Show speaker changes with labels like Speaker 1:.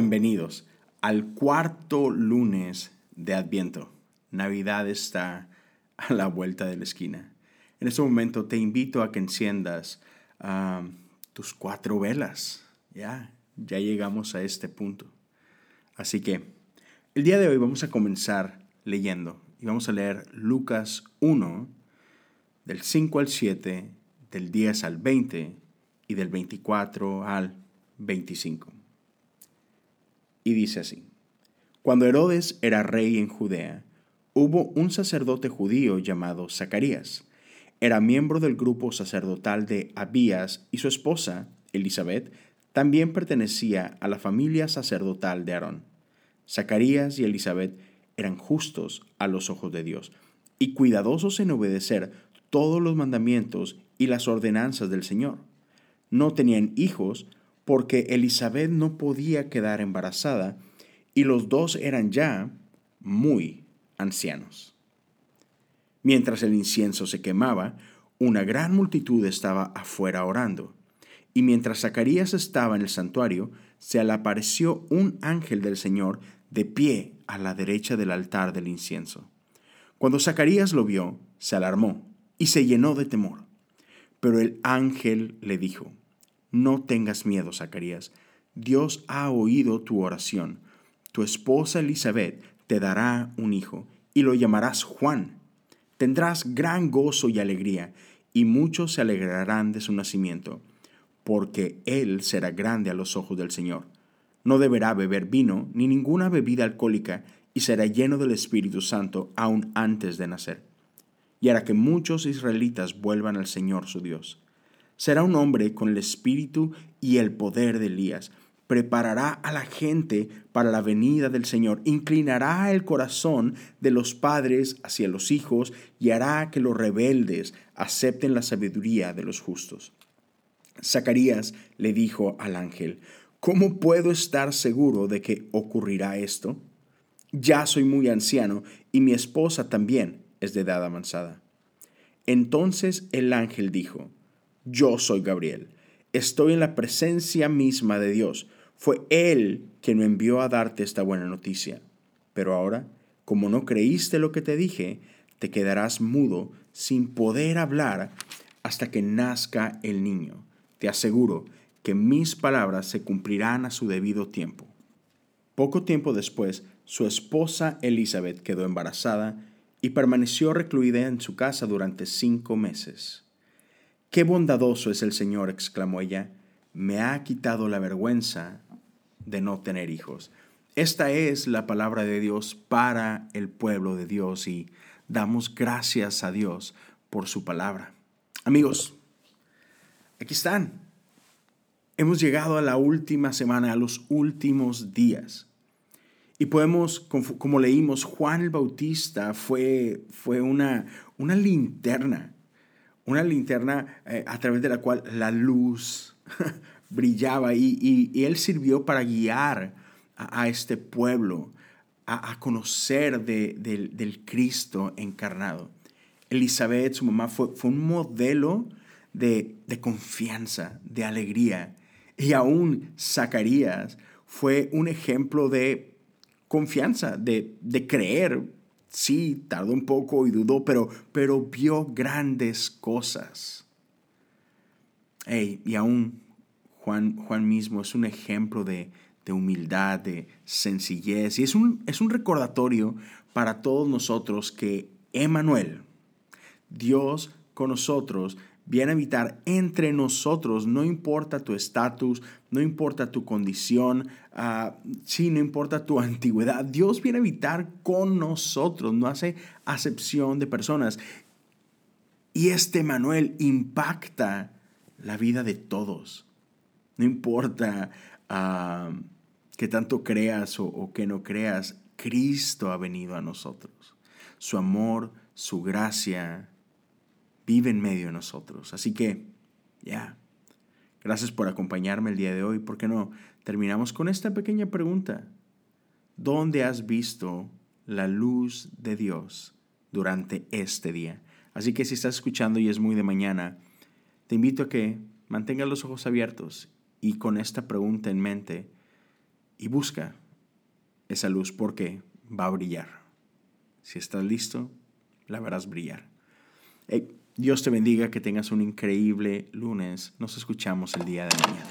Speaker 1: Bienvenidos al cuarto lunes de Adviento. Navidad está a la vuelta de la esquina. En este momento te invito a que enciendas tus cuatro velas. Ya, ya llegamos a este punto. Así que el día de hoy vamos a comenzar leyendo y vamos a leer Lucas 1, del 5 al 7, del 10 al 20 y del 24 al 25. Y dice así, Cuando Herodes era rey en Judea, hubo un sacerdote judío llamado Zacarías. Era miembro del grupo sacerdotal de Abías y su esposa, Elizabeth, también pertenecía a la familia sacerdotal de Aarón. Zacarías y Elizabeth eran justos a los ojos de Dios y cuidadosos en obedecer todos los mandamientos y las ordenanzas del Señor. No tenían hijos porque Elizabeth no podía quedar embarazada y los dos eran ya muy ancianos. Mientras el incienso se quemaba, una gran multitud estaba afuera orando. Y mientras Zacarías estaba en el santuario, se le apareció un ángel del Señor de pie a la derecha del altar del incienso. Cuando Zacarías lo vio, se alarmó y se llenó de temor. Pero el ángel le dijo, no tengas miedo, Zacarías. Dios ha oído tu oración. Tu esposa Elizabeth te dará un hijo y lo llamarás Juan. Tendrás gran gozo y alegría, y muchos se alegrarán de su nacimiento, porque él será grande a los ojos del Señor. No deberá beber vino ni ninguna bebida alcohólica, y será lleno del Espíritu Santo aún antes de nacer. Y hará que muchos israelitas vuelvan al Señor su Dios Será un hombre con el espíritu y el poder de Elías. Preparará a la gente para la venida del Señor. Inclinará el corazón de los padres hacia los hijos y hará que los rebeldes acepten la sabiduría de los justos. Zacarías le dijo al ángel, ¿cómo puedo estar seguro de que ocurrirá esto? Ya soy muy anciano y mi esposa también es de edad avanzada. Entonces el ángel dijo, yo soy Gabriel. Estoy en la presencia misma de Dios. Fue Él quien me envió a darte esta buena noticia. Pero ahora, como no creíste lo que te dije, te quedarás mudo sin poder hablar hasta que nazca el niño. Te aseguro que mis palabras se cumplirán a su debido tiempo. Poco tiempo después, su esposa Elizabeth quedó embarazada y permaneció recluida en su casa durante cinco meses. Qué bondadoso es el Señor, exclamó ella, me ha quitado la vergüenza de no tener hijos. Esta es la palabra de Dios para el pueblo de Dios y damos gracias a Dios por su palabra. Amigos, aquí están. Hemos llegado a la última semana, a los últimos días. Y podemos, como leímos, Juan el Bautista fue, fue una, una linterna una linterna eh, a través de la cual la luz brillaba y, él sirvió para guiar a, este pueblo a, conocer del Cristo encarnado. Elizabeth, su mamá, fue, fue un modelo de, confianza, de alegría. Y aún Zacarías fue un ejemplo de confianza, de, de creer sí, tardó un poco y dudó, pero, pero vio grandes cosas. y aún Juan, Juan mismo es un ejemplo de, humildad, de sencillez, y es un, es un recordatorio para todos nosotros que Emanuel, Dios con nosotros, viene a habitar entre nosotros, no importa tu estatus, no importa tu condición, uh, sí, no importa tu antigüedad, Dios viene a habitar con nosotros, no hace acepción de personas. Y este Manuel impacta la vida de todos. No importa uh, que tanto creas o que no creas, Cristo ha venido a nosotros. Su amor, su gracia, vive en medio de nosotros. Así que, ya, gracias por acompañarme el día de hoy. ¿Por qué no? Terminamos con esta pequeña pregunta. ¿Dónde has visto la luz de Dios durante este día? Así que si estás escuchando y es muy de mañana, te invito a que mantengas los ojos abiertos y con esta pregunta en mente, y busca esa luz porque va a brillar. Si estás listo, la verás brillar. Dios te bendiga, que tengas un increíble lunes. Nos escuchamos el día de mañana.